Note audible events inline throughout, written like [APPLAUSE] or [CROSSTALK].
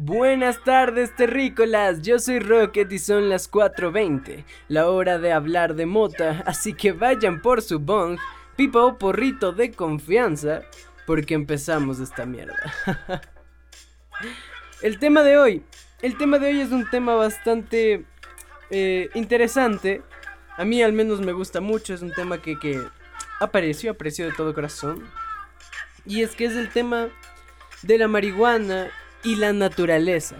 Buenas tardes terrícolas, yo soy Rocket y son las 4.20, la hora de hablar de mota, así que vayan por su bong, pipa o porrito de confianza, porque empezamos esta mierda. [LAUGHS] el tema de hoy, el tema de hoy es un tema bastante eh, interesante, a mí al menos me gusta mucho, es un tema que, que apareció, aprecio de todo corazón, y es que es el tema de la marihuana y la naturaleza.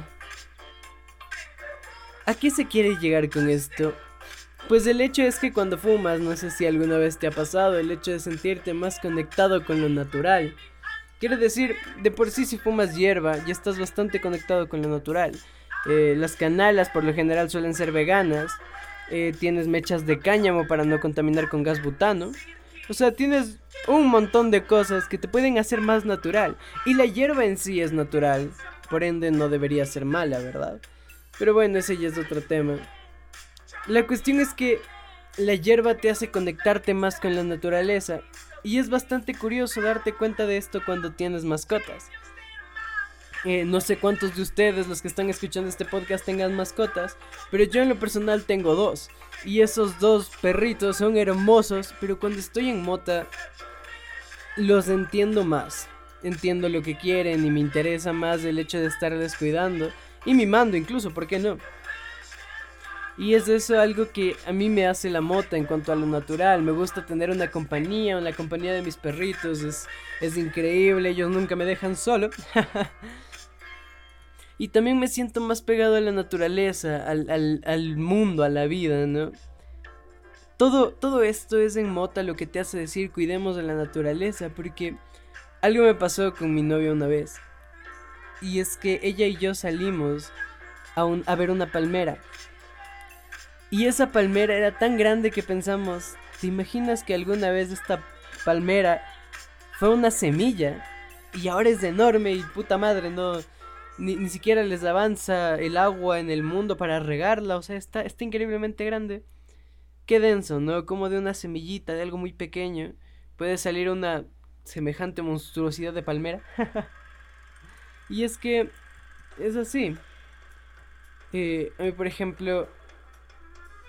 ¿A qué se quiere llegar con esto? Pues el hecho es que cuando fumas, no sé si alguna vez te ha pasado, el hecho de sentirte más conectado con lo natural. Quiere decir, de por sí si fumas hierba, ya estás bastante conectado con lo natural. Eh, las canalas por lo general suelen ser veganas. Eh, tienes mechas de cáñamo para no contaminar con gas butano. O sea, tienes un montón de cosas que te pueden hacer más natural. Y la hierba en sí es natural. Por ende no debería ser mala, ¿verdad? Pero bueno, ese ya es otro tema. La cuestión es que la hierba te hace conectarte más con la naturaleza. Y es bastante curioso darte cuenta de esto cuando tienes mascotas. Eh, no sé cuántos de ustedes, los que están escuchando este podcast, tengan mascotas, pero yo en lo personal tengo dos. Y esos dos perritos son hermosos, pero cuando estoy en mota, los entiendo más. Entiendo lo que quieren y me interesa más el hecho de estar descuidando y mimando incluso, ¿por qué no? Y es eso algo que a mí me hace la mota en cuanto a lo natural. Me gusta tener una compañía, una compañía de mis perritos. Es, es increíble, ellos nunca me dejan solo. [LAUGHS] Y también me siento más pegado a la naturaleza, al, mundo, a la vida, ¿no? Todo, todo esto es en mota lo que te hace decir cuidemos de la naturaleza, porque algo me pasó con mi novia una vez. Y es que ella y yo salimos a, a ver una palmera. Y esa palmera era tan grande que pensamos, ¿te imaginas que alguna vez esta palmera fue una semilla? Y ahora es enorme y puta madre, no ni, siquiera les avanza el agua en el mundo para regarla, o sea, está, está increíblemente grande. Qué denso, ¿no? Como de una semillita, de algo muy pequeño, puede salir una semejante monstruosidad de palmera. [LAUGHS] y es que es así. Eh, a mí, por ejemplo,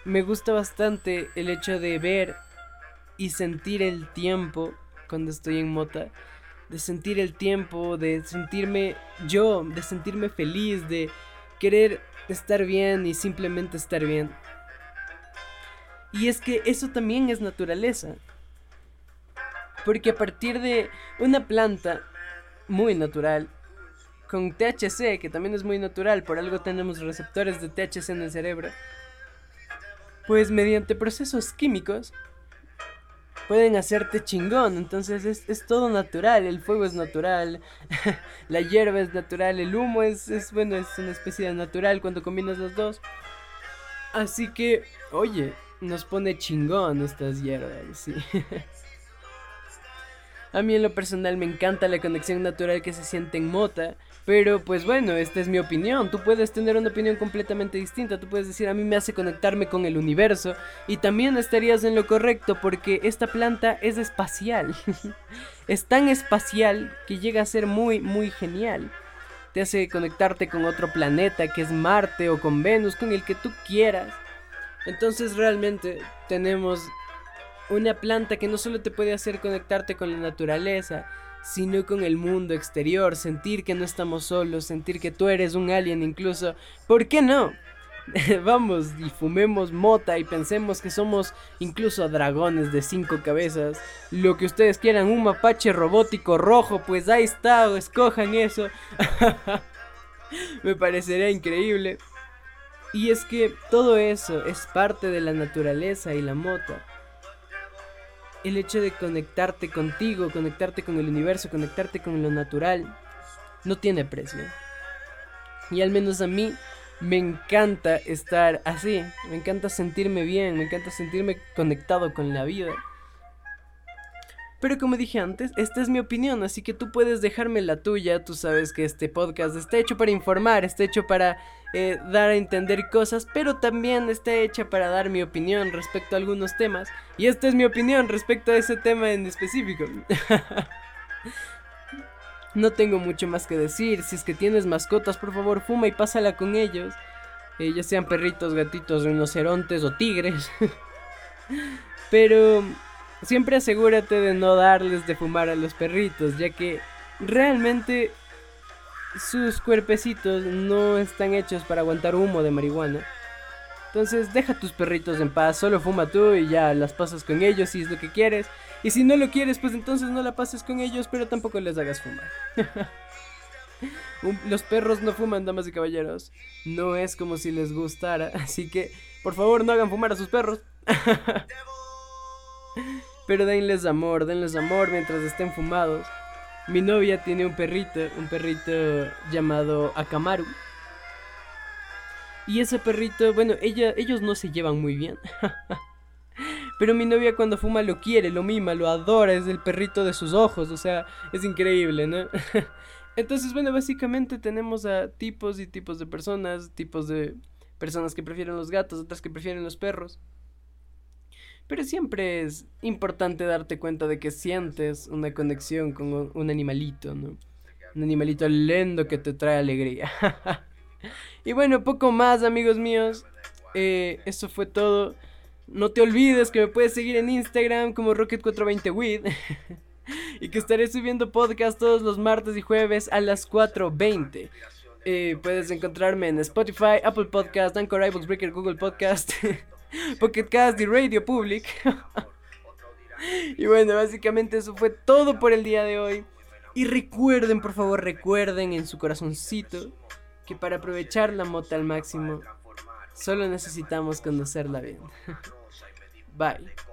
me gusta bastante el hecho de ver y sentir el tiempo cuando estoy en mota de sentir el tiempo, de sentirme yo, de sentirme feliz, de querer estar bien y simplemente estar bien. Y es que eso también es naturaleza. Porque a partir de una planta muy natural, con THC, que también es muy natural, por algo tenemos receptores de THC en el cerebro, pues mediante procesos químicos, pueden hacerte chingón. Entonces es, todo natural. El fuego es natural. [LAUGHS] la hierba es natural. El humo es, es, bueno, es una especie de natural cuando combinas los dos. Así que, oye, nos pone chingón estas hierbas, sí. [LAUGHS] A mí en lo personal me encanta la conexión natural que se siente en Mota. Pero pues bueno, esta es mi opinión. Tú puedes tener una opinión completamente distinta. Tú puedes decir a mí me hace conectarme con el universo. Y también estarías en lo correcto porque esta planta es espacial. [LAUGHS] es tan espacial que llega a ser muy, muy genial. Te hace conectarte con otro planeta que es Marte o con Venus, con el que tú quieras. Entonces realmente tenemos una planta que no solo te puede hacer conectarte con la naturaleza, sino con el mundo exterior, sentir que no estamos solos, sentir que tú eres un alien incluso. ¿Por qué no? [LAUGHS] Vamos y fumemos mota y pensemos que somos incluso dragones de cinco cabezas. Lo que ustedes quieran, un mapache robótico rojo, pues ahí está, escojan eso. [LAUGHS] Me parecería increíble. Y es que todo eso es parte de la naturaleza y la mota el hecho de conectarte contigo, conectarte con el universo, conectarte con lo natural, no tiene precio. Y al menos a mí me encanta estar así, me encanta sentirme bien, me encanta sentirme conectado con la vida. Pero como dije antes, esta es mi opinión, así que tú puedes dejarme la tuya. Tú sabes que este podcast está hecho para informar, está hecho para eh, dar a entender cosas, pero también está hecha para dar mi opinión respecto a algunos temas. Y esta es mi opinión respecto a ese tema en específico. [LAUGHS] no tengo mucho más que decir. Si es que tienes mascotas, por favor, fuma y pásala con ellos. Eh, ya sean perritos, gatitos, rinocerontes o tigres. [LAUGHS] Pero siempre asegúrate de no darles de fumar a los perritos, ya que realmente sus cuerpecitos no están hechos para aguantar humo de marihuana. Entonces deja tus perritos en paz, solo fuma tú y ya las pasas con ellos si es lo que quieres. Y si no lo quieres, pues entonces no la pases con ellos, pero tampoco les hagas fumar. [LAUGHS] Los perros no fuman, damas y caballeros. No es como si les gustara. [LAUGHS] Así que, por favor, no hagan fumar a sus perros. [LAUGHS] Pero denles amor, denles amor mientras estén fumados. Mi novia tiene un perrito, un perrito llamado Akamaru. Y ese perrito, bueno, ella, ellos no se llevan muy bien. [LAUGHS] Pero mi novia cuando fuma lo quiere, lo mima, lo adora, es el perrito de sus ojos, o sea, es increíble, ¿no? [LAUGHS] Entonces, bueno, básicamente tenemos a tipos y tipos de personas, tipos de personas que prefieren los gatos, otras que prefieren los perros. Pero siempre es importante darte cuenta de que sientes una conexión con un animalito, ¿no? Un animalito lindo que te trae alegría. [LAUGHS] y bueno, poco más, amigos míos. Eh, eso fue todo. No te olvides que me puedes seguir en Instagram como Rocket420wid. [LAUGHS] y que estaré subiendo podcast todos los martes y jueves a las 4.20. Eh, puedes encontrarme en Spotify, Apple Podcast, Anchor, iBooks Breaker, Google Podcast, [LAUGHS] [LAUGHS] Pocket Cast y Radio Public. [LAUGHS] y bueno, básicamente eso fue todo por el día de hoy. Y recuerden, por favor, recuerden en su corazoncito que para aprovechar la mota al máximo, solo necesitamos conocerla bien. [LAUGHS] Bye.